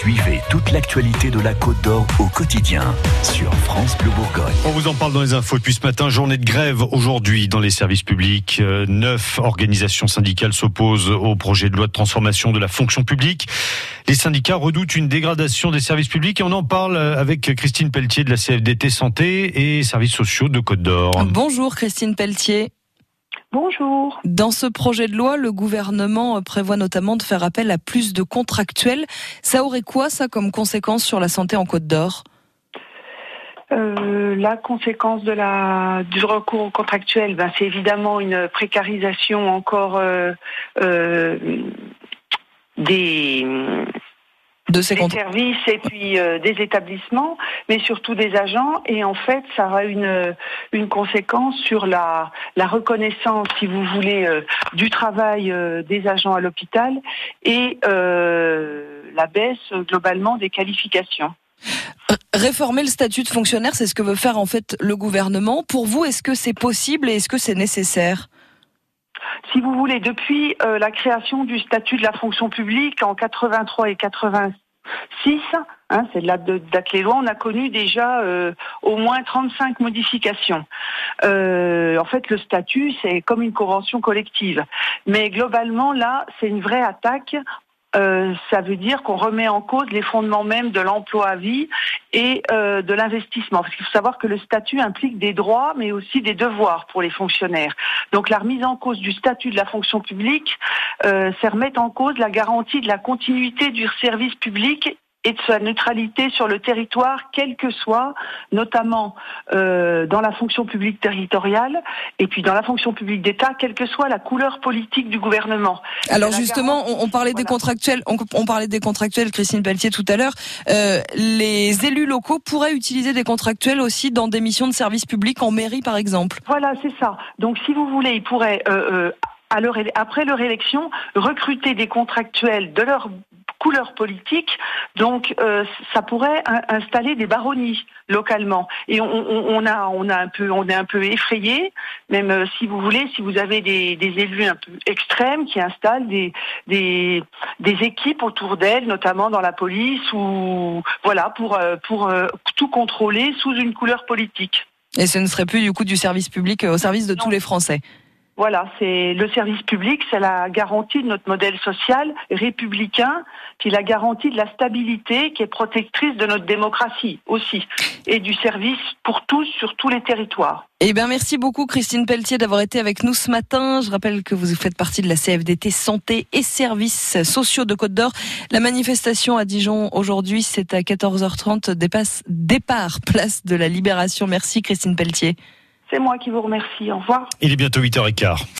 Suivez toute l'actualité de la Côte d'Or au quotidien sur France Bleu Bourgogne. On vous en parle dans les infos depuis ce matin. Journée de grève aujourd'hui dans les services publics. Euh, neuf organisations syndicales s'opposent au projet de loi de transformation de la fonction publique. Les syndicats redoutent une dégradation des services publics et on en parle avec Christine Pelletier de la CFDT Santé et Services sociaux de Côte d'Or. Bonjour Christine Pelletier. Bonjour. Dans ce projet de loi, le gouvernement prévoit notamment de faire appel à plus de contractuels. Ça aurait quoi, ça, comme conséquence sur la santé en Côte d'Or? Euh, la conséquence de la du recours au contractuel, ben, c'est évidemment une précarisation encore euh, euh, des de ces des services et puis euh, des établissements, mais surtout des agents. Et en fait, ça aura une, une conséquence sur la, la reconnaissance, si vous voulez, euh, du travail euh, des agents à l'hôpital et la baisse globalement des qualifications. Réformer le statut de fonctionnaire, c'est ce que veut faire en fait le gouvernement. Pour vous, est-ce que c'est possible et est-ce que c'est nécessaire? Si vous voulez, depuis euh, la création du statut de la fonction publique en 83 et 86, hein, c'est de la date les lois, on a connu déjà euh, au moins 35 modifications. Euh, en fait, le statut, c'est comme une convention collective. Mais globalement, là, c'est une vraie attaque euh, ça veut dire qu'on remet en cause les fondements même de l'emploi à vie et euh, de l'investissement. Parce qu'il faut savoir que le statut implique des droits, mais aussi des devoirs pour les fonctionnaires. Donc la remise en cause du statut de la fonction publique, euh, c'est remettre en cause la garantie de la continuité du service public et de sa neutralité sur le territoire, quel que soit, notamment euh, dans la fonction publique territoriale et puis dans la fonction publique d'État, quelle que soit la couleur politique du gouvernement. Alors justement, on, parlait des contractuels, on, parlait des contractuels, Christine Pelletier tout à l'heure. Euh, les élus locaux pourraient utiliser des contractuels aussi dans des missions de service public en mairie, par exemple. Voilà, c'est ça. Donc, si vous voulez, ils pourraient euh, à leur, après leur élection, recruter des contractuels de leur couleur politique. Donc, euh, ça pourrait installer des baronnies localement. Et on, a, on a un peu, on est un peu effrayé, même euh, si vous voulez, si vous avez des, élus un peu extrêmes qui installent des, des, équipes autour d'elles, notamment dans la police ou voilà pour euh, pour tout contrôler sous une couleur politique. Et ce ne serait plus du coup du service public au service de tous les Français. Voilà, c'est le service public, c'est la garantie de notre modèle social républicain, puis la garantie de la stabilité qui est protectrice de notre démocratie aussi, et du service pour tous sur tous les territoires. Eh bien, merci beaucoup Christine Pelletier d'avoir été avec nous ce matin. Je rappelle que vous faites partie de la CFDT Santé et Services Sociaux de Côte d'Or. La manifestation à Dijon aujourd'hui, c'est à 14h30, dépasse, départ, place de la Libération. Merci Christine Pelletier. C'est moi qui vous remercie. Au revoir. Il est bientôt 8h15.